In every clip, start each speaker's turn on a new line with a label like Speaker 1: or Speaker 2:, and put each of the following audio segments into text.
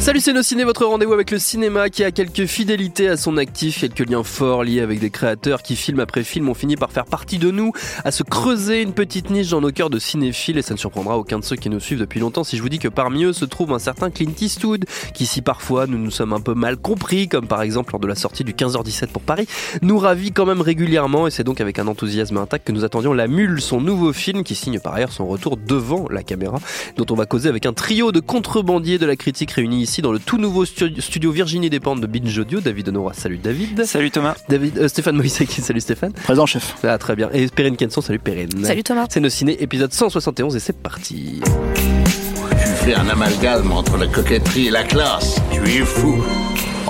Speaker 1: Salut c'est nos ciné, votre rendez-vous avec le cinéma qui a quelques fidélités à son actif, quelques liens forts liés avec des créateurs qui film après film ont fini par faire partie de nous, à se creuser une petite niche dans nos cœurs de cinéphiles. Et ça ne surprendra aucun de ceux qui nous suivent depuis longtemps. Si je vous dis que parmi eux se trouve un certain Clint Eastwood qui si parfois nous nous sommes un peu mal compris comme par exemple lors de la sortie du 15h17 pour Paris, nous ravit quand même régulièrement. Et c'est donc avec un enthousiasme intact que nous attendions La Mule, son nouveau film qui signe par ailleurs son retour devant la caméra dont on va causer avec un trio de contrebandiers de la critique réunis ici dans le tout nouveau stu- studio Virginie Despentes de Binge Audio. David Honora, salut David.
Speaker 2: Salut Thomas.
Speaker 1: David, euh, Stéphane Moïsaki, salut Stéphane.
Speaker 2: Présent chef.
Speaker 1: Ah, très bien. Et Perrine Kenson, salut Perrine.
Speaker 3: Salut Thomas.
Speaker 1: C'est nos ciné, épisode 171 et c'est parti.
Speaker 4: Tu fais un amalgame entre la coquetterie et la classe. Tu es fou.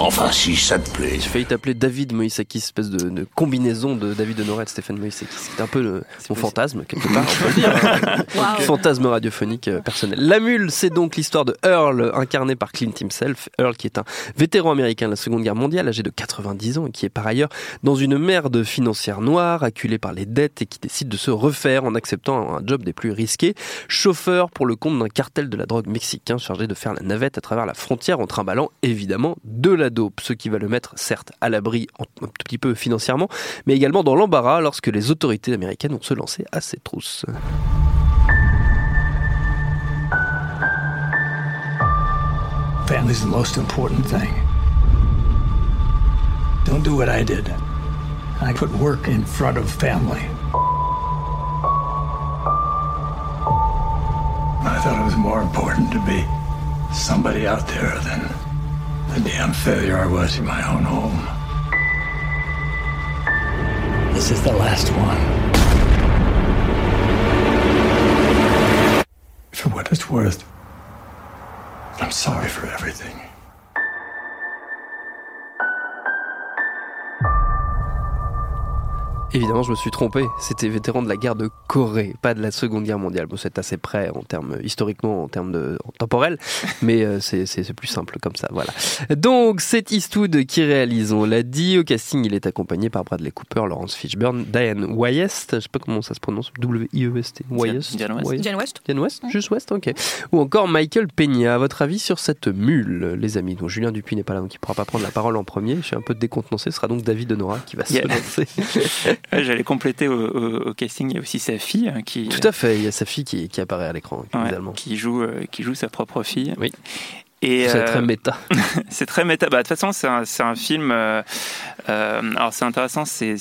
Speaker 4: Enfin, si ça te plaît.
Speaker 1: J'ai failli t'appeler David Moïsaki, espèce de, de combinaison de David Honora et de Stéphane Moïsaki. C'était un peu le- mon fantasme, quelque part, on peut le dire. Fantasme radiophonique euh, personnel. La Mule, c'est donc l'histoire de Earl, incarné par Clint himself. Earl, qui est un vétéran américain de la Seconde Guerre mondiale, âgé de 90 ans, et qui est par ailleurs dans une merde financière noire, acculé par les dettes, et qui décide de se refaire en acceptant un job des plus risqués. Chauffeur pour le compte d'un cartel de la drogue mexicain chargé de faire la navette à travers la frontière en trimballant évidemment de la dope, ce qui va le mettre certes à l'abri un tout petit peu financièrement, mais également dans l'embarras lorsque les autorités américaines vont se lancer à ses trousses.
Speaker 5: Family's the most important thing. Don't do what I did. I put work in front of family. I thought it was more important to be somebody out there than the damn failure I was in my own home. This is the last one. For what it's worth, I'm sorry for everything.
Speaker 1: Évidemment, je me suis trompé. C'était vétéran de la guerre de Corée, pas de la Seconde Guerre mondiale. Bon, c'est assez près en termes historiquement, en termes de en temporel, mais euh, c'est c'est- c'est plus simple comme ça. Voilà. Donc, c'est Eastwood qui réalise. On l'a dit au casting, il est accompagné par Bradley Cooper, Lawrence Fishburne, Diane Wyest. Je sais pas comment ça se prononce. W I E S T. Wyest.
Speaker 2: Diane West.
Speaker 3: Diane West
Speaker 1: Diane West, juste West, ok. Ou encore Michael Peña. À votre avis sur cette mule, les amis? Donc Julien Dupuis n'est pas là, donc il pourra pas prendre la parole en premier. Je suis un peu décontenancé. Ce sera donc David Honora qui va se
Speaker 2: Yeah.
Speaker 1: lancer.
Speaker 2: J'allais compléter au, au- au casting, il y a aussi sa fille hein, qui,
Speaker 1: Tout à fait, il y a sa fille qui, qui apparaît à l'écran,
Speaker 2: ouais, qui, joue, euh, qui joue sa propre fille.
Speaker 1: Oui. C'est
Speaker 2: euh,
Speaker 1: très méta.
Speaker 2: c'est très méta. Bah, de toute façon, c'est un, un film. euh, euh, alors, c'est intéressant. C'est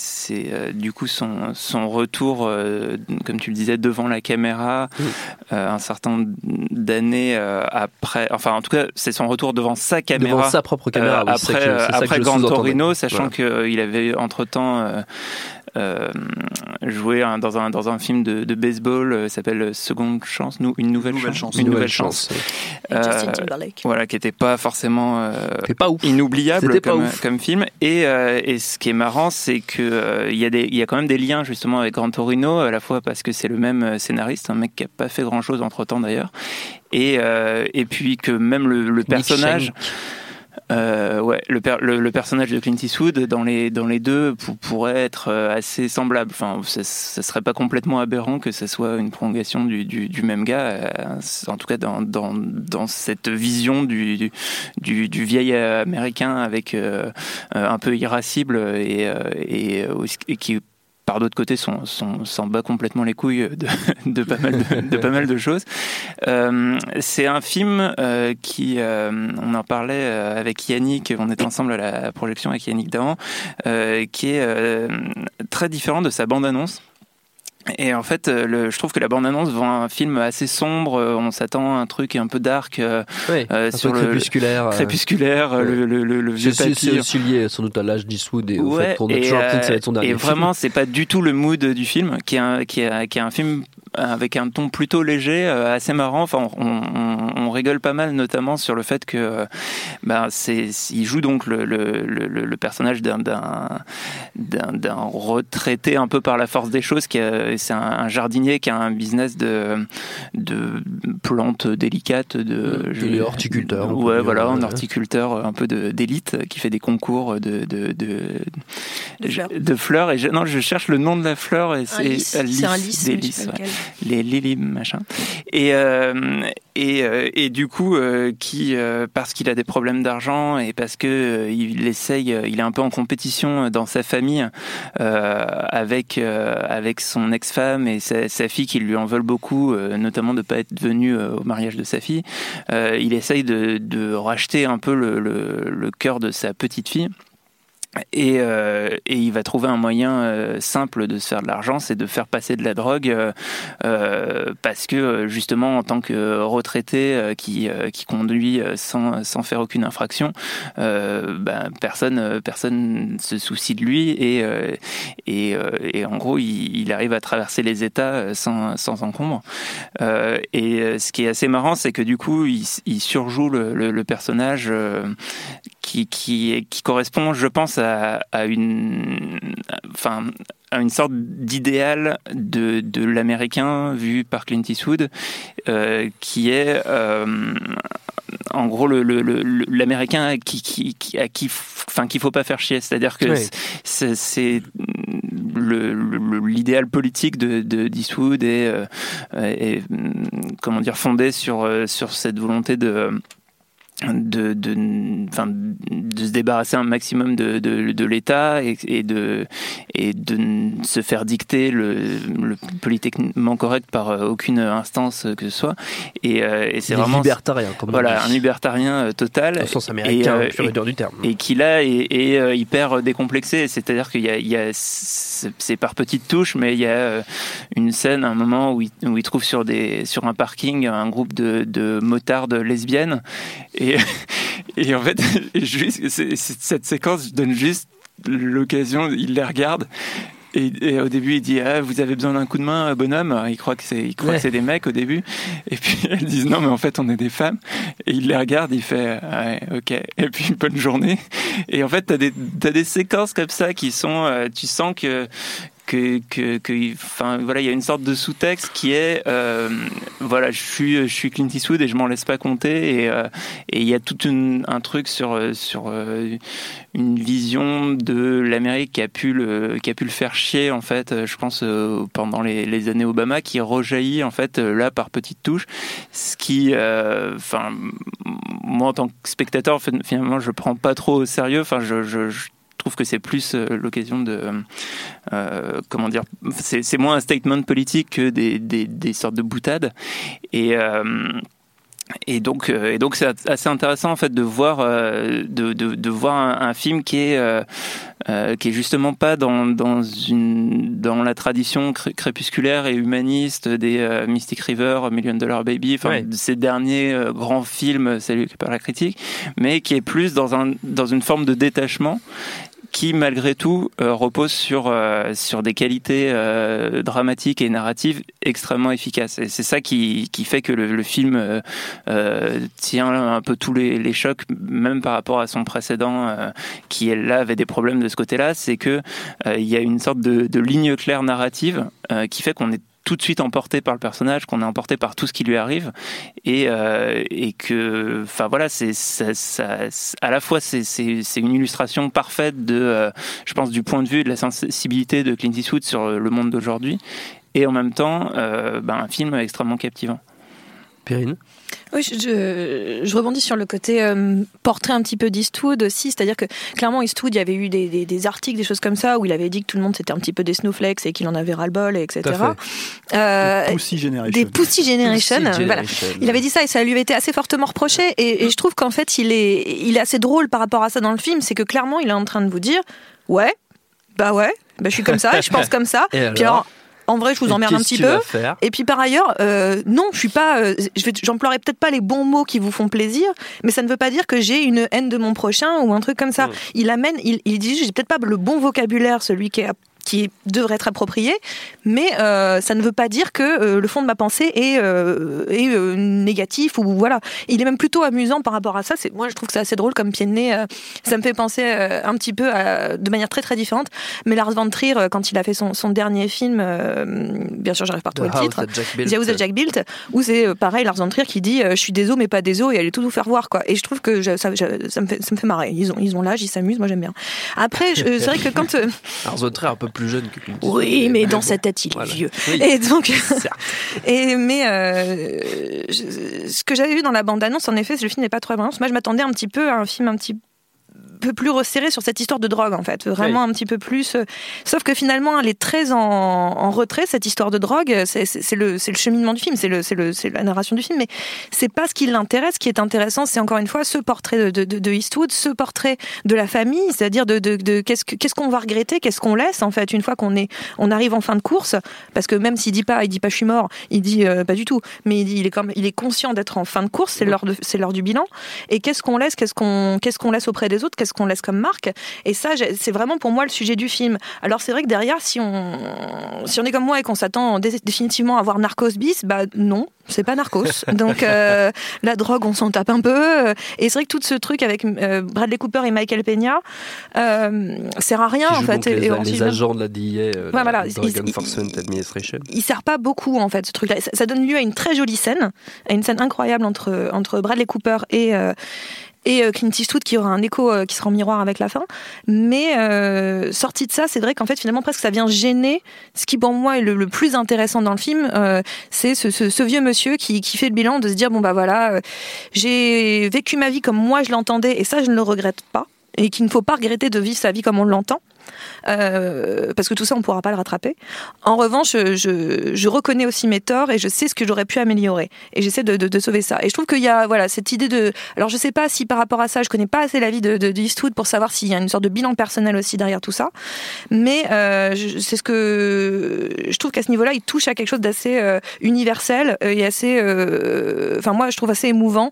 Speaker 2: du coup son, son retour, comme tu le disais, devant la caméra,
Speaker 1: Oui.
Speaker 2: un certain nombre d'années après. Enfin, en tout cas, c'est son retour devant sa caméra.
Speaker 1: Devant sa propre caméra, oui,
Speaker 2: après,
Speaker 1: ça que
Speaker 2: après
Speaker 1: je
Speaker 2: Gran
Speaker 1: sous-entendais.
Speaker 2: Torino, sachant
Speaker 1: Voilà.
Speaker 2: qu'il avait entre-temps euh, joué un- dans, un, dans un film de, de baseball euh, s'appelle Seconde Chance, nou, une nouvelle, chance. Une nouvelle chance.
Speaker 1: oui.
Speaker 2: Euh, voilà, qui n'était pas forcément euh,
Speaker 1: pas ouf.
Speaker 2: inoubliable
Speaker 1: C'était pas
Speaker 2: comme,
Speaker 1: ouf.
Speaker 2: comme film. Et, euh, et ce qui est marrant, c'est que euh, il y a des, il y a quand même des liens justement avec Gran Torino, à la fois parce que c'est le même scénariste, un mec qui a pas fait grand chose entre temps d'ailleurs, et euh, et puis que même le, le personnage. Euh, ouais, le, le, personnage de Clint Eastwood dans les dans les deux pour- pourrait être euh, assez semblable. Enfin, ça, serait pas complètement aberrant que ce soit une prolongation du, du, même gars. euh, en tout cas, dans, dans, dans cette vision du, du, du vieil américain avec un peu irascible et, et, et qui par d'autre côté, s'en s'en bat complètement les couilles de, de pas mal de, de pas mal de choses. Euh, c'est un film euh, qui, euh, on en parlait avec Yannick, on était ensemble à la projection avec Yannick Dahan, qui est très différent de sa bande-annonce. Et en fait, euh, le, je trouve que la bande-annonce vend un film assez sombre. euh, On s'attend à un truc un peu dark euh,
Speaker 1: Ouais,
Speaker 2: euh,
Speaker 1: un
Speaker 2: sur
Speaker 1: peu
Speaker 2: le
Speaker 1: crépusculaire. euh,
Speaker 2: le, le, le, le vieux
Speaker 1: C'est c'est lié sans doute à l'âge d'Eastwood et au fait qu'on a toujours que ça va
Speaker 2: euh,
Speaker 1: être son dernier
Speaker 2: et vraiment, c'est pas du tout le mood du film, qui est un, qui est, qui est un film avec un ton plutôt léger, euh, assez marrant. Enfin, on, on, on rigole pas mal, notamment sur le fait que, euh, ben, c'est, il joue donc le, le, le, le personnage d'un, d'un, d'un, d'un retraité un peu par la force des choses. Qui a- c'est un, un jardinier qui a un business de, de plantes délicates, de
Speaker 1: Il est horticulteur,
Speaker 2: Ouais,
Speaker 1: dire,
Speaker 2: voilà, un
Speaker 1: ouais.
Speaker 2: horticulteur un peu de, d'élite qui fait des concours de, de, de,
Speaker 6: De fleurs.
Speaker 2: de fleurs. Et je, non, je cherche le nom de la fleur et
Speaker 6: Un
Speaker 2: c'est
Speaker 6: lys.
Speaker 2: euh,
Speaker 6: C'est un
Speaker 2: lys,
Speaker 6: lys,
Speaker 2: des
Speaker 6: je
Speaker 2: lys, ouais. Les lilies machin. Et euh, et, euh, et du coup, euh, qui parce qu'il a des problèmes d'argent et parce que il essaye, il est un peu en compétition dans sa famille avec avec son ex-femme et sa, sa fille qui lui en veulent beaucoup, notamment de pas être venu au mariage de sa fille. Il essaye de, de racheter un peu le, le, le cœur de sa petite fille. Et, euh, et il va trouver un moyen euh, simple de se faire de l'argent, c'est de faire passer de la drogue, euh, euh, parce que euh, justement en tant que retraité euh, qui, qui conduit sans, sans faire aucune infraction, ben, personne personne se soucie de lui et, et, et en gros il, il arrive à traverser les États sans, sans encombre. Et ce qui est assez marrant, c'est que du coup il, il surjoue le, le, le personnage. qui, qui, qui correspond, je pense, à, à une, enfin, à une sorte d'idéal de, de l'américain vu par Clint Eastwood, euh, qui est euh, en gros le- le- le- le- l'américain qui, qui, qui, à qui, enfin, qu'il faut pas faire chier. C'est-à-dire que c'est- le- le- l'idéal politique de, de d'Eastwood est, euh, est, hum, comment dire fondé sur sur cette volonté de de, de, enfin, de se débarrasser un maximum de, de, de l'État et, et, de, et de se faire dicter le, le politiquement correct par euh, aucune instance que ce soit. Et, euh, et c'est vraiment
Speaker 1: libertarien, comme
Speaker 2: voilà, un libertarien euh, total.
Speaker 1: Au sens américain,
Speaker 2: euh,
Speaker 1: pur et dur du terme.
Speaker 2: et qui là est, est, euh, hyper décomplexé. C'est-à-dire qu'il y a, il y a c'est par petites touches, mais il y a euh, une scène, un moment où il, où il trouve sur des sur un parking un groupe de, de motardes lesbiennes et et en fait juste cette séquence donne juste l'occasion, il les regarde. Et, et au début, il dit ah, Vous avez besoin d'un coup de main, bonhomme Il croit que c'est
Speaker 1: Ouais.
Speaker 2: des mecs au début. Et puis elles disent Non, mais en fait, on est des femmes. Et il les regarde, il fait Ah ouais, Ok. Et puis bonne journée. Et en fait, t'as des, t'as des séquences comme ça qui sont. euh, tu sens que. Que, que, que- enfin voilà, il y a une sorte de sous-texte qui est, euh, voilà, je suis, je suis Clint Eastwood et je m'en laisse pas compter et, euh, il y a tout un truc sur, euh, sur une vision de l'Amérique qui a pu le qui a pu le faire chier en fait je pense pendant les, années Obama qui rejaillit en fait là par petites touches. Ce qui enfin moi en tant que spectateur finalement je prends pas trop au sérieux. Enfin je, je trouve que c'est plus euh, l'occasion de euh, comment dire c'est moins un statement politique que des, des, des sortes de boutades. Et euh, et donc, euh, et donc c'est assez intéressant en fait de voir, euh, de, de, de voir un, un film qui est, euh, qui est justement pas dans, dans une, dans la tradition cré- crépusculaire et humaniste des euh, Mystic River, Million Dollar Baby, enfin
Speaker 1: Ouais.
Speaker 2: ces derniers euh, grands films salués par la critique, mais qui est plus dans un, dans une forme de détachement qui malgré tout euh, repose sur euh, sur des qualités euh, dramatiques et narratives extrêmement efficaces. Et c'est ça qui, qui fait que le, le film euh, euh, tient un peu tous les, les chocs même par rapport à son précédent qui là avait des problèmes de ce côté-là. C'est que il y a une sorte de, de ligne claire narrative qui fait qu'on est tout de suite emporté par le personnage, qu'on est emporté par tout ce qui lui arrive, et, euh, et que, enfin voilà, c'est ça, ça- à la fois c'est une illustration parfaite de, euh, je pense, du point de vue de la sensibilité de Clint Eastwood sur le monde d'aujourd'hui, et en même temps, euh, ben, un film extrêmement captivant.
Speaker 1: Perrine?
Speaker 6: Oui, je, rebondis sur le côté euh, portrait un petit peu d'Eastwood aussi, c'est-à-dire que clairement Eastwood, il y avait eu des, des, des articles, des choses comme ça, où il avait dit que tout le monde c'était un petit peu des snowflakes et qu'il en avait ras-le-bol, etc. Euh,
Speaker 7: Pussy Generation.
Speaker 6: des Pussy Generation,
Speaker 1: Pussy
Speaker 6: voilà.
Speaker 1: Generation.
Speaker 6: Il avait dit ça et ça lui avait été assez fortement reproché. Et, et je trouve qu'en fait, il est, il est assez drôle par rapport à ça dans le film. C'est que clairement, il est en train de vous dire Ouais, bah ouais, bah je suis comme ça, je pense comme ça.
Speaker 1: Et
Speaker 6: Puis
Speaker 1: alors
Speaker 6: alors, en vrai, je vous emmerde un petit peu. Et puis par ailleurs, euh, non, je suis pas. euh, j'emploierai peut-être pas les bons mots qui vous font plaisir, mais ça ne veut pas dire que j'ai une haine de mon prochain ou un truc comme ça. Il amène, il, il dit, j'ai peut-être pas le bon vocabulaire, celui qui est qui devrait être approprié, mais euh, ça ne veut pas dire que euh, le fond de ma pensée est, euh, est négatif ou voilà. Il est même plutôt amusant par rapport à ça. C'est moi je trouve que c'est assez drôle comme pied de nez. ça me fait penser un petit peu à- de manière très très différente. Mais Lars von Trier quand il a fait son, son dernier film, bien sûr j'arrive pas à
Speaker 1: The
Speaker 6: retrouver le titre. The House that Jack Built, où c'est pareil, Lars von Trier qui dit Je suis des os, mais pas des os, et allez tout vous faire voir. quoi. Et je trouve que je- ça, je- ça me, fait, ça me fait marrer. Ils ont ils ont l'âge, ils s'amusent, moi j'aime bien. Après, c'est vrai que quand.
Speaker 1: Alors, Zotrer est un peu plus jeune que Clint Eastwood.
Speaker 6: oui, mais dans sa tête, il est
Speaker 1: voilà.
Speaker 6: vieux.
Speaker 1: Oui.
Speaker 6: Et donc. Et mais euh, je- ce que j'avais vu dans la bande-annonce, en effet, le film n'est pas trop bon. Moi, je m'attendais un petit peu à un film un petit peu plus resserré sur cette histoire de drogue en fait. Vraiment un petit peu plus euh, sauf que finalement elle est très en, en retrait cette histoire de drogue. C'est le le cheminement du film c'est le le la narration du film mais c'est pas ce qui l'intéresse. Ce qui est intéressant c'est encore une fois ce portrait de, de, Eastwood ce portrait de la famille c'est-à-dire de, de, qu'est-ce que- qu'est-ce qu'on va regretter qu'est-ce qu'on laisse en fait une fois qu'on on arrive en fin de course. Parce que même s'il dit pas il dit pas je suis mort il dit euh, pas du tout. Mais il dit il est comme il est conscient d'être en fin de course c'est l'heure du bilan. Et qu'est-ce qu'on laisse qu'est-ce qu'on qu'on laisse auprès des autres qu'est-ce qu'on laisse comme marque. Et ça c'est vraiment pour moi le sujet du film. Alors c'est vrai que derrière si on si on est comme moi et qu'on s'attend dé- définitivement à voir Narcos bis bah non c'est pas Narcos. Donc euh, la drogue on s'en tape un peu. Et c'est vrai que tout ce truc avec euh, Bradley Cooper et Michael Peña euh, sert à rien en fait.
Speaker 1: les,
Speaker 6: et
Speaker 1: les agents de la DIA, euh,
Speaker 6: Ouais, voilà,
Speaker 1: Drug
Speaker 6: ils-
Speaker 1: Enforcement Administration.
Speaker 6: il sert pas beaucoup en fait ce truc-là. Ça, ça donne lieu à une très jolie scène, à une scène incroyable entre entre Bradley Cooper et et euh, Clint Eastwood qui aura un écho euh, qui sera en miroir avec la fin. Mais euh, sorti de ça, c'est vrai qu'en fait finalement presque ça vient gêner ce qui pour moi est le, plus intéressant dans le film, c'est ce, vieux monsieur qui, fait le bilan de se dire bon bah voilà, j'ai vécu ma vie comme moi je l'entendais et ça je ne le regrette pas et qu'il ne faut pas regretter de vivre sa vie comme on l'entend. Euh, parce que tout ça, on ne pourra pas le rattraper. En revanche, je, reconnais aussi mes torts et je sais ce que j'aurais pu améliorer. Et j'essaie de, sauver ça. Et je trouve qu'il y a voilà, cette idée de... Alors, je sais pas si par rapport à ça, je connais pas assez la vie de, de, de pour savoir s'il y a une sorte de bilan personnel aussi derrière tout ça. Mais euh, c'est ce que... Je trouve qu'à ce niveau-là, il touche à quelque chose d'assez euh, universel et assez... Enfin, moi, je trouve assez émouvant.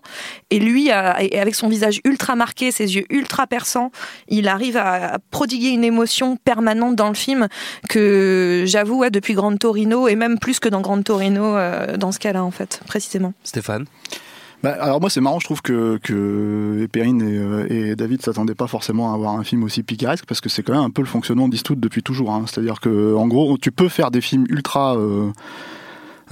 Speaker 6: Et lui, avec son visage ultra marqué, ses yeux ultra perçants, il arrive à prodiguer une émotion permanente dans le film que j'avoue, ouais, depuis Grand Torino, et même plus que dans Grand Torino, euh, dans ce cas-là, en fait, précisément.
Speaker 1: Stéphane
Speaker 7: Bah, alors moi c'est marrant, je trouve que, que Perrine et, euh, et David s'attendaient pas forcément à avoir un film aussi picaresque parce que c'est quand même un peu le fonctionnement d'Eastwood depuis toujours. hein. C'est-à-dire que en gros tu peux faire des films ultra euh,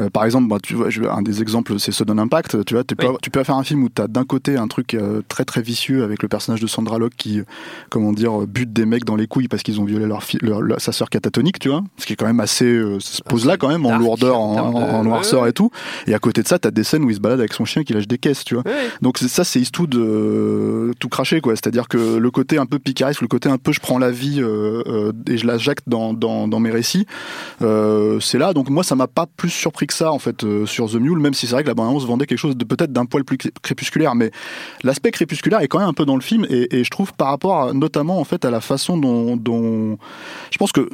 Speaker 7: euh, par exemple, bah, tu vois, je- un des exemples, c'est Sudden Impact. Tu vois, tu peux,
Speaker 1: Oui.
Speaker 7: tu peux faire un film où tu as d'un côté un truc euh, très très vicieux avec le personnage de Sandra Locke qui, comment dire, euh, bute des mecs dans les couilles parce qu'ils ont violé leur, leur- leur- sa sœur catatonique, tu vois. Ce qui est quand même assez, euh, ça se pose là quand même en lourdeur,
Speaker 1: en
Speaker 7: en,
Speaker 1: termes de-
Speaker 7: en- en noirceur et tout. Et à côté de ça, t'as des scènes où il se balade avec son chien qui lâche des caisses, tu vois. Donc ça, c'est Eastwood euh, tout craché, quoi. C'est-à-dire que le côté un peu picaresque, le côté un peu je prends la vie euh, euh, et je la jacte dans, dans, dans mes récits, euh, c'est là. Donc moi, ça m'a pas plus surpris que ça, en fait, euh, sur The Mule, même si c'est vrai que la bande-annonce vendait quelque chose de peut-être d'un poil plus cré- crépusculaire, mais l'aspect crépusculaire est quand même un peu dans le film et, et je trouve par rapport à- notamment en fait à la façon dont, dont je pense que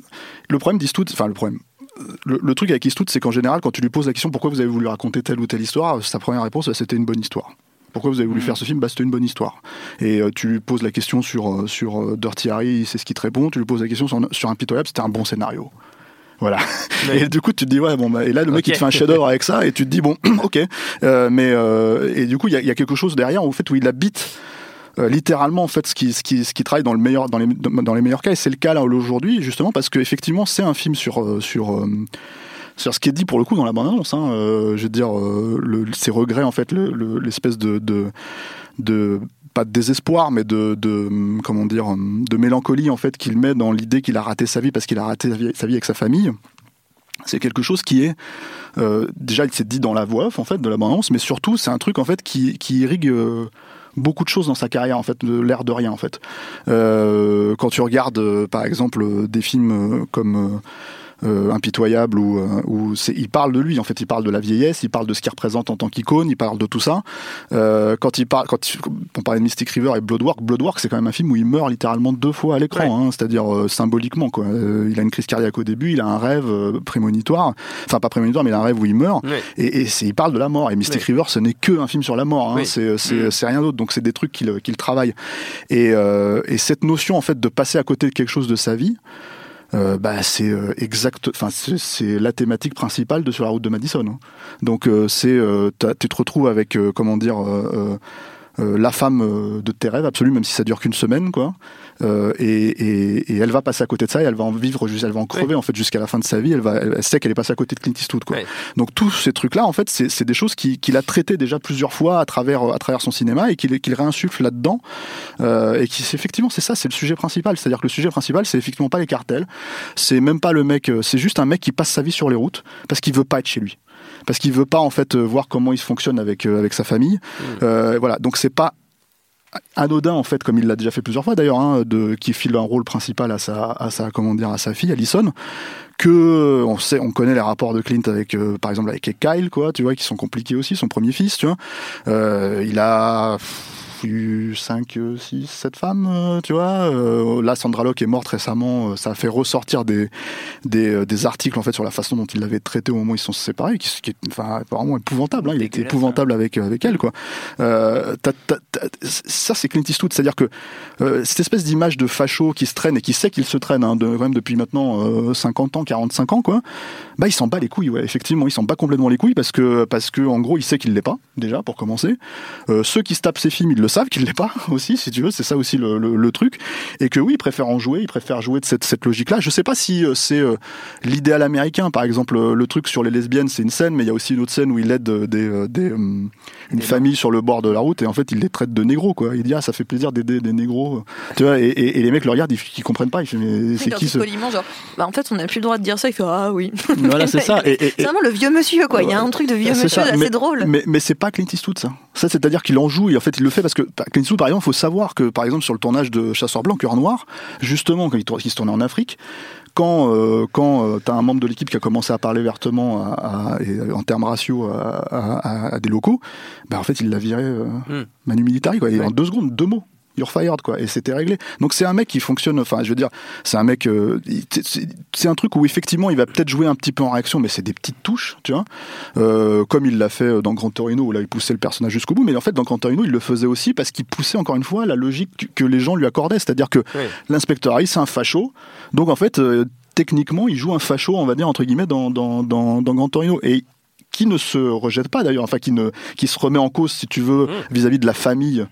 Speaker 7: le problème d'Eastwood, enfin le problème le, le truc avec Eastwood, c'est qu'en général, quand tu lui poses la question pourquoi vous avez voulu raconter telle ou telle histoire, sa première réponse, bah, c'était une bonne histoire. Pourquoi vous avez voulu faire ce film bah, C'était une bonne histoire. Et euh, tu lui poses la question sur, euh, sur euh, Dirty Harry, c'est ce qui te répond. Tu lui poses la question sur, sur Impitoyable, c'était un bon scénario. Voilà. Et du coup, tu te dis, ouais, bon, bah, et là, le mec, il te fait un chef-d'œuvre avec ça, et tu te dis, bon, ok. Euh, mais, euh, et du coup, il y y a quelque chose derrière, au fait, où il habite euh, littéralement en fait ce qui ce qui ce qui travaille dans le meilleur dans les dans les meilleurs cas et c'est le cas là aujourd'hui justement parce que effectivement c'est un film sur euh, sur euh, sur ce qui est dit pour le coup dans la bande annonce hein, euh, je veux dire euh, le, ses regrets en fait le- le- l'espèce de, de de de désespoir mais de, comment dire de mélancolie en fait qu'il met dans l'idée qu'il a raté sa vie parce qu'il a raté sa vie, avec sa famille. C'est quelque chose qui est euh, déjà il s'est dit dans la voix off en fait de la bande annonce mais surtout c'est un truc en fait qui irrigue euh, beaucoup de choses dans sa carrière en fait de l'air de rien en fait. Euh, quand tu regardes par exemple des films comme euh, impitoyable où, euh, où c'est, il parle de lui en fait il parle de la vieillesse il parle de ce qu'il représente en tant qu'icône il parle de tout ça. Euh, quand il parle quand il- on parlait de Mystic River et Bloodwork Bloodwork c'est quand même un film où il meurt littéralement deux fois à l'écran hein, c'est-à-dire euh, symboliquement quoi. Euh, il a une crise cardiaque au début il a un rêve prémonitoire enfin pas prémonitoire mais il a un rêve où il meurt.
Speaker 1: Ouais.
Speaker 7: et, et c'est, il parle de la mort et Mystic River ce n'est que un film sur la mort hein, c'est,
Speaker 2: Mm.
Speaker 7: c'est rien d'autre donc c'est des trucs qu'il, qu'il travaille. Et, euh, et cette notion en fait de passer à côté de quelque chose de sa vie euh, bah, c'est euh, exact, enfin c'est- la thématique principale de sur la route de Madison. hein. Donc euh, c'est, euh, tu te retrouves avec euh, comment dire. la femme de tes rêves absolue même si ça dure qu'une semaine quoi Euh, et, et, et elle va passer à côté de ça et elle va en vivre elle va en crever en fait jusqu'à la fin de sa vie. Elle va elle, elle sait qu'elle est passée à côté de Clint Eastwood quoi. Donc tous ces trucs là en fait c'est des choses qui- qu'il a traitées déjà plusieurs fois à travers à travers son cinéma et qu'il réinsuffle là dedans euh, et qui effectivement c'est ça c'est le sujet principal. C'est à dire que le sujet principal c'est effectivement pas les cartels. C'est même pas le mec euh, c'est juste un mec qui passe sa vie sur les routes parce qu'il veut pas être chez lui. Parce qu'il veut pas en fait voir comment il se fonctionne avec euh, avec sa famille. Euh, voilà. Donc c'est pas anodin en fait comme il l'a déjà fait plusieurs fois d'ailleurs hein, de qui file un rôle principal à sa à sa comment dire à sa fille Allison que on sait on connaît les rapports de Clint avec euh, par exemple avec Kyle quoi tu vois qui sont compliqués aussi son premier fils tu vois. Euh, il a eu 5, 6, 7 femmes, euh, tu vois. Euh, là, Sandra Locke est morte récemment. euh, ça a fait ressortir des, des, des articles en fait sur la façon dont il l'avait traité au moment où ils se sont séparés, qui, qui est enfin, vraiment épouvantable. Hein. Il était épouvantable avec, euh, avec elle, quoi. Euh, ça, c'est Clint Eastwood. C'est-à-dire que euh, cette espèce d'image de facho qui se traîne et qui sait qu'il se traîne hein, de, quand même depuis maintenant euh, 50 ans, 45 ans, quoi. Bah, il s'en bat les couilles, ouais. Effectivement, il s'en bat complètement les couilles parce que, parce que, en gros, il sait qu'il l'est pas, déjà, pour commencer. Ceux qui se tapent ses films, ils le savent qu'il l'est pas aussi, si tu veux. C'est ça aussi le, le, le truc. Et que oui, il préfère en jouer, il préfère jouer de cette, cette logique-là. Je sais pas si euh, c'est euh, l'idéal américain. Par exemple, euh, le truc sur les lesbiennes, c'est une scène, mais il y a aussi une autre scène où il aide des, des, une famille sur le bord de la route et en fait, il les traite de négros, quoi. Il dit, ah, ça fait plaisir d'aider des négros. Tu vois, et, et, et les mecs le regardent, ils, ils comprennent pas. Ils font, mais c'est qui ce.
Speaker 6: poliment, genre, bah en fait, on n'a plus le droit de dire ça. Il fait ah oui.
Speaker 7: Voilà, c'est ça. Et,
Speaker 6: C'est vraiment le vieux monsieur, quoi. Il y a un truc de vieux monsieur assez
Speaker 7: mais,
Speaker 6: drôle.
Speaker 7: Mais, mais c'est pas Clint Eastwood, ça. Ça, c'est-à-dire qu'il en joue et en fait, il le fait parce que bah, Clint Eastwood, par exemple, faut savoir que, par exemple, sur le tournage de Chasseur Blanc, Cœur Noir, justement, quand il, il se tournait en Afrique, quand, euh, quand euh, t'as un membre de l'équipe qui a commencé à parler vertement à- à- et en termes raciaux à, à- à des locaux, bah, en fait, il l'a viré euh,
Speaker 1: Hmm.
Speaker 7: manu militari, quoi. Et en deux secondes, deux mots. You're fired, quoi. Et c'était réglé. Donc c'est un mec qui fonctionne, enfin, je veux dire, c'est un mec, euh, c'est- un truc où effectivement il va peut-être jouer un petit peu en réaction, mais c'est des petites touches, tu vois. Euh, comme il l'a fait dans Grand Torino, où là il poussait le personnage jusqu'au bout, mais en fait dans Grand Torino il le faisait aussi parce qu'il poussait encore une fois la logique que- les gens lui accordaient, c'est-à-dire que l'inspecteur Harry c'est un facho, donc en fait euh, techniquement il joue un facho, on va dire entre guillemets dans, dans, dans, dans Grand Torino et qui ne se rejette pas d'ailleurs, enfin qui ne qui se remet en cause si tu veux vis-à-vis de la famille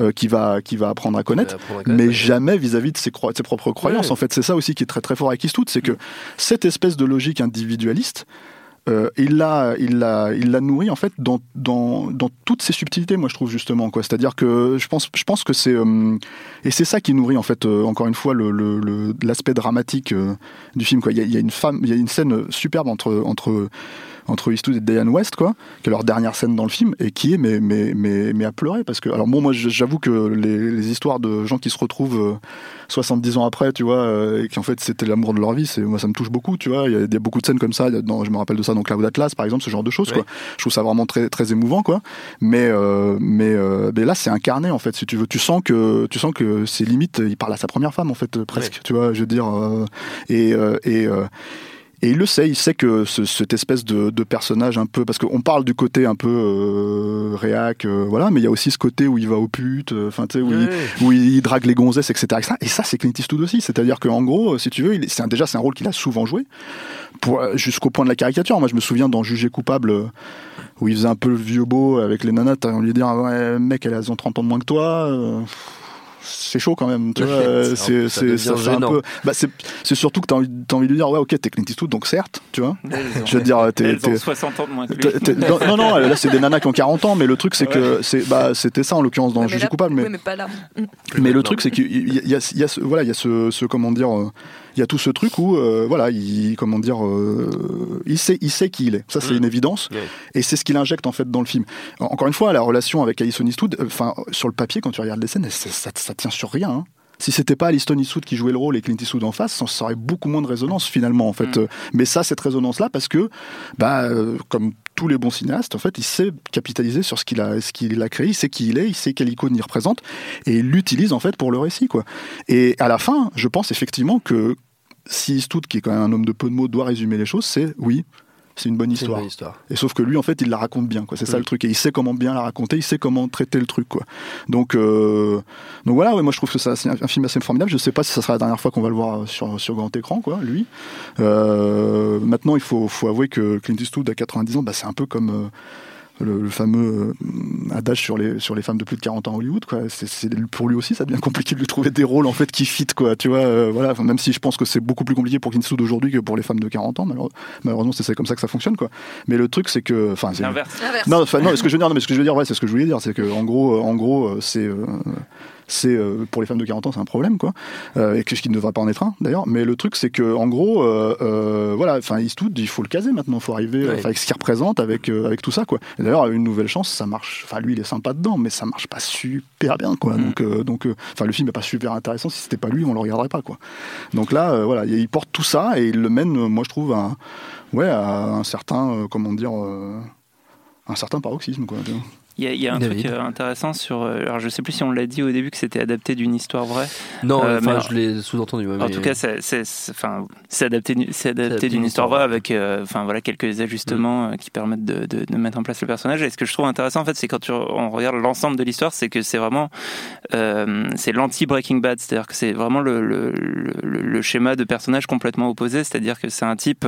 Speaker 7: euh, qui va qui va apprendre à connaître,
Speaker 1: apprendre à connaître,
Speaker 7: mais
Speaker 1: ouais.
Speaker 7: jamais vis-à-vis de ses, croi- de ses propres croyances.
Speaker 1: Ouais.
Speaker 7: En fait, c'est ça aussi qui est très très fort avec Eastwood, c'est que cette espèce de logique individualiste. euh, il l'a, il l'a, il l'a nourri en fait dans, dans, dans toutes ses subtilités, moi je trouve justement quoi. C'est-à-dire que je pense, je pense que c'est euh, et c'est ça qui nourrit en fait euh, encore une fois le, le- le- l'aspect dramatique du film quoi. Il y, a, il y a une femme, il y a une scène superbe entre entre entre Eastwood et Diane West quoi, qui est leur dernière scène dans le film et qui est mais mais mais mais à pleurer parce que alors bon moi j'avoue que les, les histoires de gens qui se retrouvent euh, 70 ans après tu vois euh, et qui en fait c'était l'amour de leur vie c'est moi ça me touche beaucoup tu vois. Il y, a- il y a beaucoup de scènes comme ça dans- je me rappelle de ça dans Cloud Atlas par exemple ce genre de choses quoi. Je trouve ça vraiment très très émouvant quoi. Mais euh, mais, euh, mais là c'est incarné en fait si tu veux. Tu sens que tu sens que c'est limite il parle à sa première femme en fait euh, presque tu vois je veux dire euh, et euh, et euh, et il le sait, il sait que ce- cette espèce de, de personnage un peu, parce qu'on parle du côté un peu euh, réac, euh, voilà, mais il y a aussi ce côté où il va aux putes, euh, enfin tu sais, où, il, où il drague les gonzesses, etc. etc. Et ça, c'est Clint Eastwood aussi. C'est-à-dire qu'en gros, si tu veux, il est- c'est un- déjà c'est un rôle qu'il a souvent joué, euh, jusqu'au point de la caricature. Moi, je me souviens dans Jugé coupable, euh, où il faisait un peu le vieux beau avec les nanas, on lui dit, ah ouais, mec, elles ont 30 ans de moins que toi. euh, c'est chaud quand même, tu vois. C'est
Speaker 1: ça
Speaker 7: c'est- ça un peu. Bah, c'est c'est surtout que t'as envie, t'as envie de lui dire, ouais, ok, t'es Clint Eastwood, donc certes, tu vois. Je veux dire, t'es-
Speaker 2: elles ont
Speaker 7: t'es-
Speaker 2: 60 ans de moins que lui.
Speaker 7: T'es- t'es- non, non, non, là c'est des nanas qui ont 40 ans, mais le truc c'est que c'est bah c'était ça en l'occurrence dans
Speaker 6: là-
Speaker 7: coupable, mais
Speaker 6: oui, mais pas là.
Speaker 7: Mais le truc c'est qu'il y a, il y a- y a ce, voilà il y a ce, ce comment dire euh, il y a tout ce truc où euh, voilà il comment dire euh, il sait il sait qui il est ça c'est
Speaker 1: Mm.
Speaker 7: une évidence et c'est ce qu'il injecte en fait dans le film En- encore une fois la relation avec Alison Eastwood euh, enfin sur le papier quand tu regardes les scènes ça, ça, ça tient sur rien hein. si c'était pas Alison Eastwood qui jouait le rôle et Clint Eastwood en face, ça aurait beaucoup moins de résonance finalement en fait. Mm. Mais ça, cette résonance là, parce que bah comme tous les bons cinéastes, en fait, il sait capitaliser sur ce qu'il a, ce qu'il a créé, il sait qui il est, il sait quelle icône il représente, et il l'utilise en fait pour le récit, quoi. Et à la fin, je pense effectivement que si Eastwood, qui est quand même un homme de peu de mots, doit résumer les choses, c'est oui, c'est une bonne histoire. Et sauf que lui, en fait, il la raconte bien, quoi. C'est ça le truc. Et il sait comment bien la raconter, il sait comment traiter le truc, quoi. Donc, euh, donc voilà, ouais, moi je trouve que c'est un, film assez formidable. Je sais pas si ça sera la dernière fois qu'on va le voir sur, sur grand écran, quoi, lui. Euh, maintenant, il faut, faut avouer que Clint Eastwood à 90 ans, bah, c'est un peu comme. Euh, le, fameux euh, adage sur les, sur les femmes de plus de 40 ans à Hollywood. Quoi. C'est, pour lui aussi, ça devient compliqué de lui trouver des rôles en fait qui fit. Quoi, tu vois, euh, voilà, même si je pense que c'est beaucoup plus compliqué pour Kinsud aujourd'hui que pour les femmes de 40 ans. Malheureusement, c'est, comme ça que ça fonctionne. Quoi. Mais le truc, c'est que. Enfin,
Speaker 2: c'est l'inverse.
Speaker 7: Non, non, ce que je veux dire, non, mais ce que je veux dire, ouais, c'est ce que je voulais dire, c'est que en gros, en gros, c'est c'est euh, pour les femmes de 40 ans c'est un problème quoi. Euh, et que ce qui ne devrait pas en être un d'ailleurs. Mais le truc c'est que en gros euh, voilà enfin Eastwood il faut le caser maintenant. Il faut arriver avec ce qu'il représente avec avec tout ça quoi. D'ailleurs une nouvelle chance ça marche enfin lui il est sympa dedans mais ça marche pas super bien quoi. Mm. donc donc enfin le film est pas super intéressant. Si c'était pas lui on le regarderait pas quoi. Donc là voilà il porte tout ça et il le mène moi je trouve à ouais à un certain comment dire un certain paroxysme quoi
Speaker 2: il y, a un truc euh, intéressant sur. Euh, alors, je sais plus si on l'a dit au début que c'était adapté d'une histoire vraie.
Speaker 1: Non, euh, enfin, je l'ai sous-entendu.
Speaker 2: En tout cas, c'est adapté, adapté d'une histoire vraie avec enfin, voilà, quelques ajustements mm. qui permettent de, de, mettre en place le personnage. Et ce que je trouve intéressant, en fait, c'est quand tu, on regarde l'ensemble de l'histoire, c'est que c'est vraiment. c'est l'anti-Breaking Bad. C'est-à-dire que c'est vraiment le, le, le, schéma de personnage complètement opposé. C'est-à-dire que c'est un type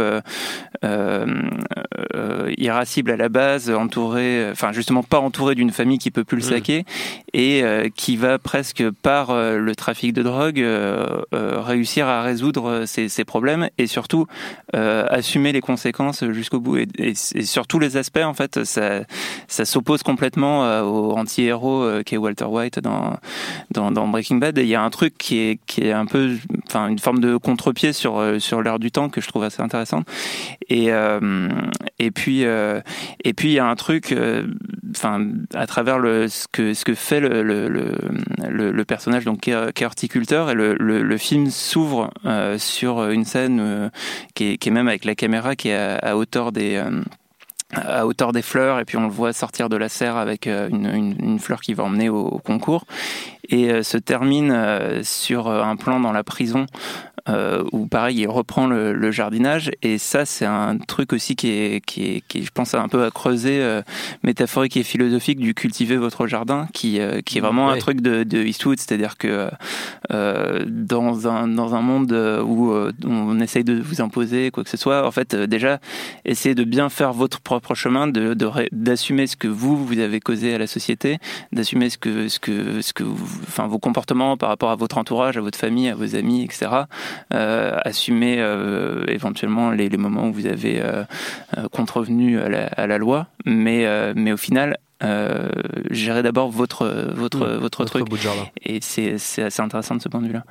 Speaker 2: irascible à la base, entouré. Enfin, justement, pas entouré entouré d'une famille qui peut plus le mmh. saquer et euh, qui va presque par euh, le trafic de drogue euh, réussir à résoudre ses, problèmes et surtout assumer les conséquences jusqu'au bout. Et, et, sur tous les aspects en fait ça, ça s'oppose complètement au anti-héros qui est Walter White dans, dans, Breaking Bad. Et il y a un truc qui est, qui est un peu enfin une forme de contre-pied sur, sur l'heure du temps que je trouve assez intéressante et, et puis et puis il y a un truc enfin à travers ce, que, ce que fait le, le, le, personnage donc qui est, horticulteur et le, film s'ouvre euh, sur une scène euh, qui, est, qui, est, même avec la caméra qui est à, hauteur des euh, à hauteur des fleurs et puis on le voit sortir de la serre avec une, une, fleur qui va emmener au concours. Et se termine sur un plan dans la prison euh, où pareil, il reprend le, jardinage. Et ça, c'est un truc aussi qui est, qui est, qui je pense, un peu à creuser, euh, métaphorique et philosophique du cultiver votre jardin, qui, euh, qui est vraiment un truc de, de Eastwood, c'est-à-dire que euh, dans, un, dans un monde où on essaye de vous imposer quoi que ce soit, en fait, déjà, essayez de bien faire votre propre chemin, de, d'assumer ce que vous, vous avez causé à la société, d'assumer ce que, ce que, ce que vous, enfin, vos comportements par rapport à votre entourage, à votre famille, à vos amis, etc. Euh, assumer euh, éventuellement les, les, moments où vous avez euh, contrevenu à la, à la, loi, mais, mais au final, euh, gérer d'abord votre votre mmh, votre, truc. et c'est assez intéressant de ce point de vue-là.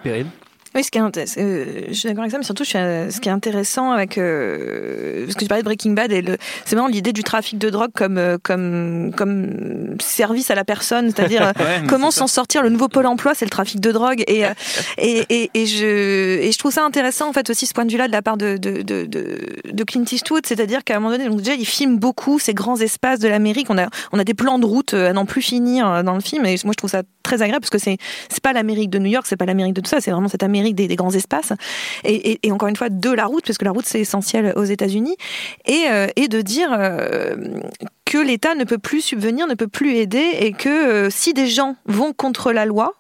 Speaker 6: Oui, ce qui est, euh, je suis d'accord avec ça, mais surtout, ce qui est intéressant avec euh, ce que tu parlais de Breaking Bad, et c'est vraiment l'idée du trafic de drogue comme euh, comme comme service à la personne, c'est-à-dire comment s'en sortir. Le nouveau pôle emploi, c'est le trafic de drogue, et, et, et, et je et je trouve ça intéressant en fait aussi ce point de vue-là de la part de de, de, de Clint Eastwood, c'est-à-dire qu'à un moment donné, donc déjà, il filme beaucoup ces grands espaces de l'Amérique. On a on a des plans de route à n'en plus finir dans le film, et moi je trouve ça très agréable parce que c'est c'est pas l'Amérique de New York, c'est pas l'Amérique de tout ça, c'est vraiment cette Amérique des, grands espaces. Et, encore une fois, de la route, parce que la route, c'est essentiel aux États-Unis. Et, euh, de dire euh, que l'État ne peut plus subvenir, ne peut plus aider, et que euh, si des gens vont contre la loi,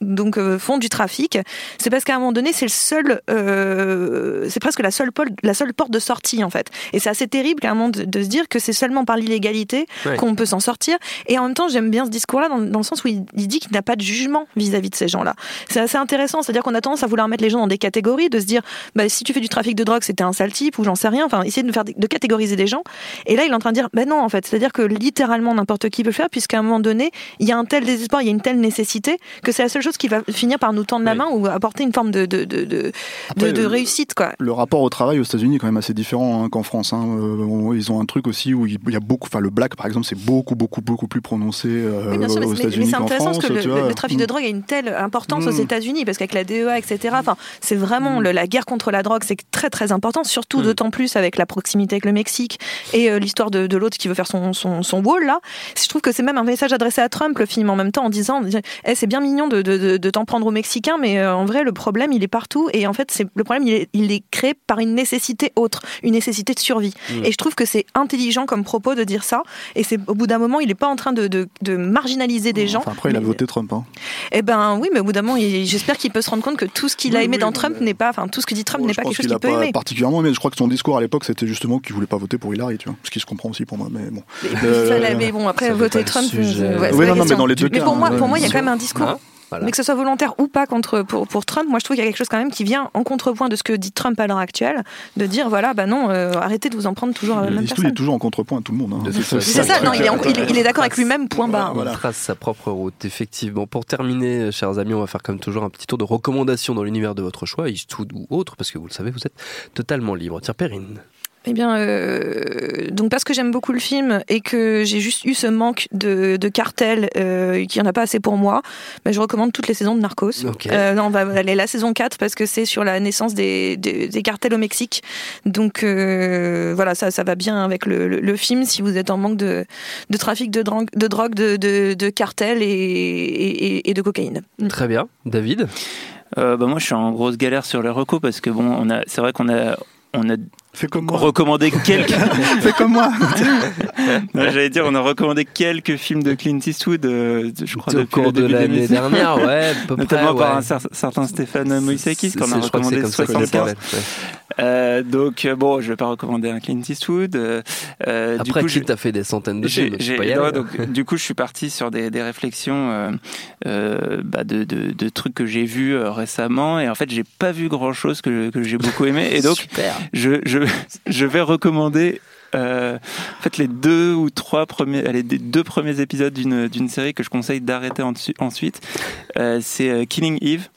Speaker 6: donc euh, font du trafic, c'est parce qu'à un moment donné, c'est le seul, euh, c'est presque la seule, la seule porte de sortie en fait. Et c'est assez terrible qu'à un moment de, se dire que c'est seulement par l'illégalité qu'on peut s'en sortir. Et en même temps, j'aime bien ce discours-là dans, le sens où il, dit qu'il n'a pas de jugement vis-à-vis de ces gens-là. C'est assez intéressant, c'est-à-dire qu'on a tendance à vouloir mettre les gens dans des catégories, de se dire, bah, si tu fais du trafic de drogue, c'était un sale type ou j'en sais rien. Enfin, essayer de faire de catégoriser des gens. Et là, il est en train de dire, ben non, en fait, c'est-à-dire que littéralement n'importe qui peut le faire, puisqu'à un moment donné, il y a un tel désespoir, il y a une telle nécessité que c'est la seule chose chose qui va finir par nous tendre la main ou apporter une forme de, de, de, de,
Speaker 7: Après,
Speaker 6: de
Speaker 7: euh,
Speaker 6: réussite. Quoi.
Speaker 7: Le rapport au travail aux États-Unis est quand même assez différent hein, qu'en France. hein. Euh, ils ont un truc aussi où il y a beaucoup, enfin le black par exemple, c'est beaucoup, beaucoup, beaucoup plus prononcé euh,
Speaker 6: Oui, bien sûr, mais,
Speaker 7: aux
Speaker 6: c'est- mais
Speaker 7: États-Unis
Speaker 6: c'est intéressant
Speaker 7: France.
Speaker 6: parce que le, trafic de
Speaker 7: Mm.
Speaker 6: drogue a une telle importance
Speaker 7: Mm.
Speaker 6: aux États-Unis parce qu'avec la DEA, etc. C'est vraiment le- la guerre contre la drogue, c'est très très important, surtout d'autant plus avec la proximité avec le Mexique et euh, l'histoire de, de l'autre qui veut faire son, son, son wall là. Je trouve que c'est même un message adressé à Trump le film en même temps en disant, Eh, c'est bien mignon de, de, de, de t'en prendre aux Mexicains, mais euh, en vrai le problème il est partout et en fait c'est le problème il est, il est créé par une nécessité autre, une nécessité de survie.
Speaker 7: Mm.
Speaker 6: Et je trouve que c'est intelligent comme propos de dire ça. Et c'est au bout d'un moment il n'est pas en train de, de, de marginaliser des gens.
Speaker 7: Enfin, après, il a
Speaker 6: mais-
Speaker 7: voté Trump. Hein.
Speaker 6: eh ben oui, mais au bout d'un moment, j'espère qu'il peut se rendre compte que tout ce qu'il a
Speaker 7: Oui,
Speaker 6: aimé
Speaker 7: oui,
Speaker 6: dans Trump
Speaker 7: mais-
Speaker 6: n'est pas, enfin tout ce que dit Trump
Speaker 7: Bon,
Speaker 6: n'est pas quelque chose
Speaker 7: qu'il a
Speaker 6: peut
Speaker 7: pas
Speaker 6: aimer.
Speaker 7: particulièrement aimé. Je crois que son discours à l'époque, c'était justement qu'il voulait pas voter pour Hillary, tu vois. Ce qui se comprend aussi pour moi, mais bon.
Speaker 6: Puis,
Speaker 7: Euh,
Speaker 6: ça, là, mais bon, après voter Trump, ouais,
Speaker 7: Oui, non, non, mais dans les deux
Speaker 6: Mais
Speaker 7: cas,
Speaker 6: pour moi,
Speaker 7: hein,
Speaker 6: pour moi, il y a quand même un discours.
Speaker 1: Voilà.
Speaker 6: Mais que ce soit volontaire ou pas contre, pour, pour Trump, moi je trouve qu'il y a quelque chose quand même qui vient en contrepoint de ce que dit Trump à l'heure actuelle, de dire voilà, bah non, euh, arrêtez de vous en prendre toujours à la même
Speaker 7: L'histoire est
Speaker 6: personne.
Speaker 7: toujours en contrepoint à tout le monde. hein.
Speaker 6: C'est ça, non, il est, en- il est- il est d'accord avec lui-même, point barre.
Speaker 7: Voilà.
Speaker 1: Trace sa propre route, effectivement. Pour terminer, chers amis, on va faire comme toujours un petit tour de recommandations dans l'univers de votre choix, Eastwood ou autre, parce que vous le savez, vous êtes totalement libre. Tiens, Perrine.
Speaker 6: Eh bien, euh, donc parce que j'aime beaucoup le film et que j'ai juste eu ce manque de, de cartel, euh, qu'il n'y en a pas assez pour moi, bah, je recommande toutes les saisons de Narcos. Euh, non, on va aller la saison 4 parce que c'est sur la naissance des, des, des cartels au Mexique. Donc euh, voilà, ça, ça va bien avec le, le, le film si vous êtes en manque de, de trafic de drogue, de, drogue, de, de, de cartel et, et, et de cocaïne.
Speaker 1: Très bien. David?
Speaker 2: Euh, bah moi, je suis en grosse galère sur les recos parce que bon, on a, c'est vrai qu'on a, on a
Speaker 7: Fais comme moi.
Speaker 2: recommandé quelques.
Speaker 7: Fais comme moi.
Speaker 2: J'allais dire, on a recommandé quelques films de Clint Eastwood, euh, je crois
Speaker 1: Au
Speaker 2: depuis
Speaker 1: cours
Speaker 2: le
Speaker 1: de
Speaker 2: début
Speaker 1: l'année
Speaker 2: l'émission.
Speaker 1: dernière, ouais, à peu
Speaker 2: Notamment
Speaker 1: près,
Speaker 2: par
Speaker 1: ouais.
Speaker 2: un cer- certain Stéphane Moïsakis qu'on a recommandé
Speaker 1: comme ça qu'on
Speaker 2: 75.
Speaker 1: l'appelle, ouais.
Speaker 2: Euh, donc euh, bon, je vais pas recommander un Clint Eastwood. euh, euh, du
Speaker 1: Après,
Speaker 2: coup,
Speaker 1: Clint a fait des centaines de films. pas y
Speaker 2: non,
Speaker 1: aller.
Speaker 2: donc, du coup, je suis parti sur des, des réflexions euh, euh, bah, de, de, de trucs que j'ai vus euh, récemment et en fait, j'ai pas vu grand chose que, que j'ai beaucoup aimé et donc
Speaker 1: Super.
Speaker 2: je, je, je vais recommander euh, en fait les deux ou trois premiers, des deux premiers épisodes d'une série que je conseille d'arrêter en- ensuite. Euh, c'est euh, Killing Eve.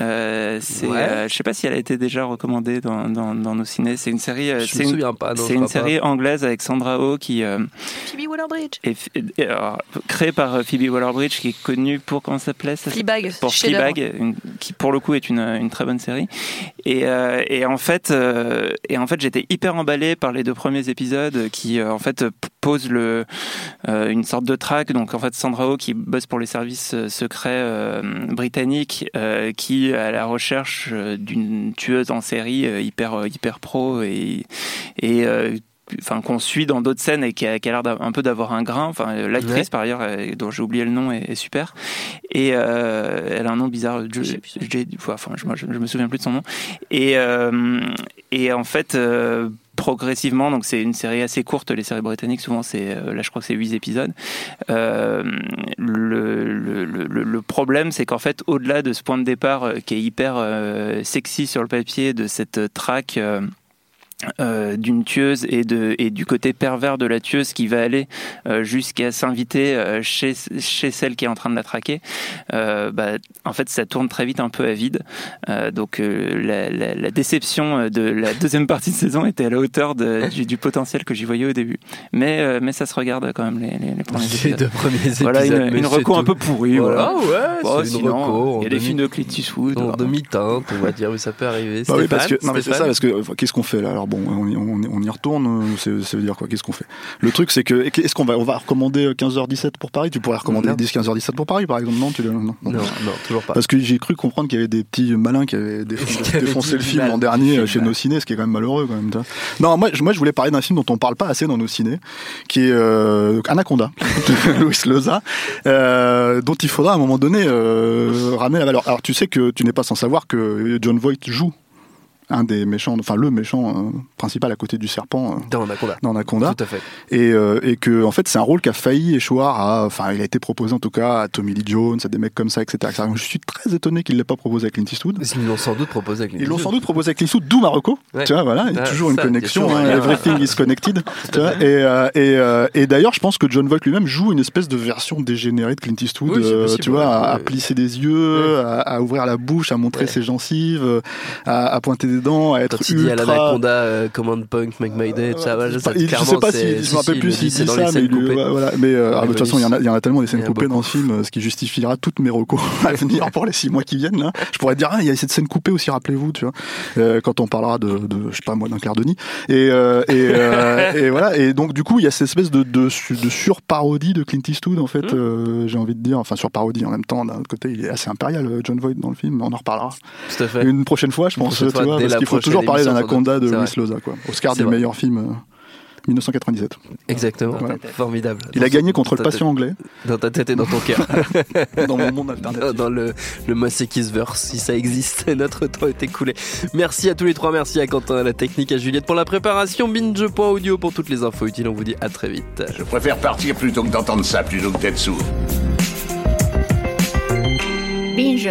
Speaker 2: Euh, c'est,
Speaker 1: Ouais.
Speaker 2: euh, je sais pas si elle a été déjà recommandée dans, dans, dans nos ciné. C'est une série. euh,
Speaker 1: Je
Speaker 2: c'est
Speaker 1: me
Speaker 2: une,
Speaker 1: souviens pas. non,
Speaker 2: c'est une
Speaker 1: pas.
Speaker 2: série anglaise avec Sandra Oh qui euh,
Speaker 6: Phoebe Waller-Bridge.
Speaker 2: est, est- alors, créée par euh, Phoebe Waller-Bridge qui est connue pour comment ça s'appelait ça
Speaker 6: Fleabag.
Speaker 2: pour. Fleabag, une- qui pour le coup est une, une très bonne série. Et, euh, et en fait, euh, et en fait, j'étais hyper emballé par les deux premiers épisodes qui euh, en fait p- posent le euh, une sorte de track. Donc en fait, Sandra Oh qui bosse pour les services secrets euh, britanniques, euh, qui est à la recherche euh, d'une tueuse en série euh, hyper euh, hyper pro et et euh, enfin qu'on suit dans d'autres scènes et qui a, qui a l'air un peu d'avoir un grain. Enfin euh, l'actrice
Speaker 1: Ouais.
Speaker 2: par ailleurs euh, dont j'ai oublié le nom est, est super. Et euh, elle a un nom bizarre. Je,
Speaker 6: Je
Speaker 2: enfin me souviens plus de son nom. Et euh, et en fait euh, progressivement. Donc c'est une série assez courte les séries britanniques. Souvent c'est euh, là je crois que c'est 8 épisodes. Euh, le, le, le, le problème c'est qu'en fait au-delà de ce point de départ euh, qui est hyper euh, sexy sur le papier de cette track euh, euh, d'une tueuse et, de, et du côté pervers de la tueuse qui va aller euh, jusqu'à s'inviter euh, chez, chez celle qui est en train de la traquer, euh, bah, en fait ça tourne très vite un peu à vide. Euh, donc euh, la, la, la déception de la deuxième partie de saison était à la hauteur de, du, du potentiel que j'y voyais au début. Mais, euh, mais ça se regarde quand même les, les, les premiers
Speaker 1: Les
Speaker 2: épisodes.
Speaker 1: deux premiers épisodes.
Speaker 2: Voilà une,
Speaker 1: mais
Speaker 2: une reco un
Speaker 1: tout.
Speaker 2: peu pourrie.
Speaker 1: Voilà,
Speaker 2: Voilà.
Speaker 1: ouais,
Speaker 2: Bon,
Speaker 1: c'est une
Speaker 2: sinon,
Speaker 1: reco.
Speaker 2: il y a des films de Clint Eastwood.
Speaker 1: En demi-teinte, on va dire, oui, ça peut arriver.
Speaker 7: Bah oui, parce que, non, mais c'est ça, parce que qu'est-ce qu'on fait là? Alors bon, on, y- on, retourne, euh, c'est- ça veut dire quoi Qu'est-ce qu'on fait? Le truc, c'est que, est-ce qu'on va, on va recommander 15h17 pour Paris? Tu pourrais recommander
Speaker 1: Non.
Speaker 7: 10 15h17 pour Paris, par exemple Non, tu non, non.
Speaker 1: Toujours pas.
Speaker 7: Parce que j'ai cru comprendre qu'il y avait des petits malins qui avaient défoncé le film l'an dernier
Speaker 1: film.
Speaker 7: euh, chez nos ciné, ce qui est quand même malheureux quand même. Non, moi, je- moi je voulais parler d'un film dont on parle pas assez dans nos ciné, qui est euh, Anaconda, de Louis Loza, euh, dont il faudra à un moment donné euh, ramener la valeur. Alors tu sais que tu n'es pas sans savoir que John Voight joue un des méchants, enfin le méchant euh, principal à côté du serpent euh,
Speaker 1: Dans Anaconda.
Speaker 7: dans Anaconda.
Speaker 1: Tout à fait.
Speaker 7: Et, euh, et que en fait c'est un rôle qui a failli échoir à, enfin il a été proposé en tout cas à Tommy Lee Jones, à des mecs comme ça, etc. etc. Je suis très étonné qu'il l'ait pas proposé à Clint Eastwood.
Speaker 1: Ils l'ont sans doute proposé avec
Speaker 7: Ils l'ont sans doute proposé avec Clint Eastwood, d'où Marocco.
Speaker 1: Ouais.
Speaker 7: Tu vois, voilà, il y a
Speaker 1: Ah,
Speaker 7: toujours une
Speaker 1: ça,
Speaker 7: connexion. hein,
Speaker 1: toujours lien.
Speaker 7: everything is connected. tu vois, et euh, et, et d'ailleurs, je pense que John Voight lui-même joue une espèce de version dégénérée de Clint Eastwood.
Speaker 1: Oui, c'est possible,
Speaker 7: tu vois, à, à plisser des yeux, à, à ouvrir la bouche, à montrer ses gencives, à, à pointer des à être
Speaker 1: Quand il dit à
Speaker 7: ultra.
Speaker 1: l'Anaconda, euh, Command Point, Make My Day, ça, voilà, ça,
Speaker 7: Il- je
Speaker 1: clairement,
Speaker 7: sais pas si, je me rappelle plus
Speaker 1: il
Speaker 7: s'il dit ça, mais, ouais, voilà. mais euh, ah, de toute façon, il y, en a, il y en a tellement des scènes coupées dans le film, euh, ce qui justifiera toutes mes recos à venir pour les six mois qui viennent. Là. Je pourrais dire, ah, il y a cette scène coupée aussi, rappelez-vous, tu vois, euh, quand on parlera de, de, je sais pas moi, d'un clair de nid. Et, euh, et, euh, et voilà. Et donc, du coup, il y a cette espèce de, de, de sur-parodie de Clint Eastwood, en
Speaker 1: Mmh.
Speaker 7: fait, euh, j'ai envie de dire. Enfin, sur-parodie en même temps. D'un autre côté, il est assez impérial, euh, John Voight, dans le film. On en reparlera.
Speaker 1: Tout à fait.
Speaker 7: Une prochaine fois, je pense, tu vois, parce qu'il faut toujours parler d'Anaconda de. Louis
Speaker 1: C'est
Speaker 7: Loza, quoi. Oscar du
Speaker 1: vrai.
Speaker 7: meilleur film. euh, 1997.
Speaker 1: Exactement.
Speaker 7: Voilà.
Speaker 1: Formidable.
Speaker 7: Il
Speaker 1: Dans
Speaker 7: a gagné contre le patient anglais
Speaker 1: Dans ta tête et dans ton cœur.
Speaker 7: dans mon monde alternatif.
Speaker 1: dans le, le Mosekisverse, si ça existe. Notre temps est écoulé. Merci à tous les trois. Merci à Quentin, à la technique, à Juliette pour la préparation. Binge.audio pour toutes les infos utiles. On vous dit à très vite.
Speaker 4: Je préfère partir plutôt que d'entendre ça, plutôt que d'être sourd.
Speaker 8: Binge.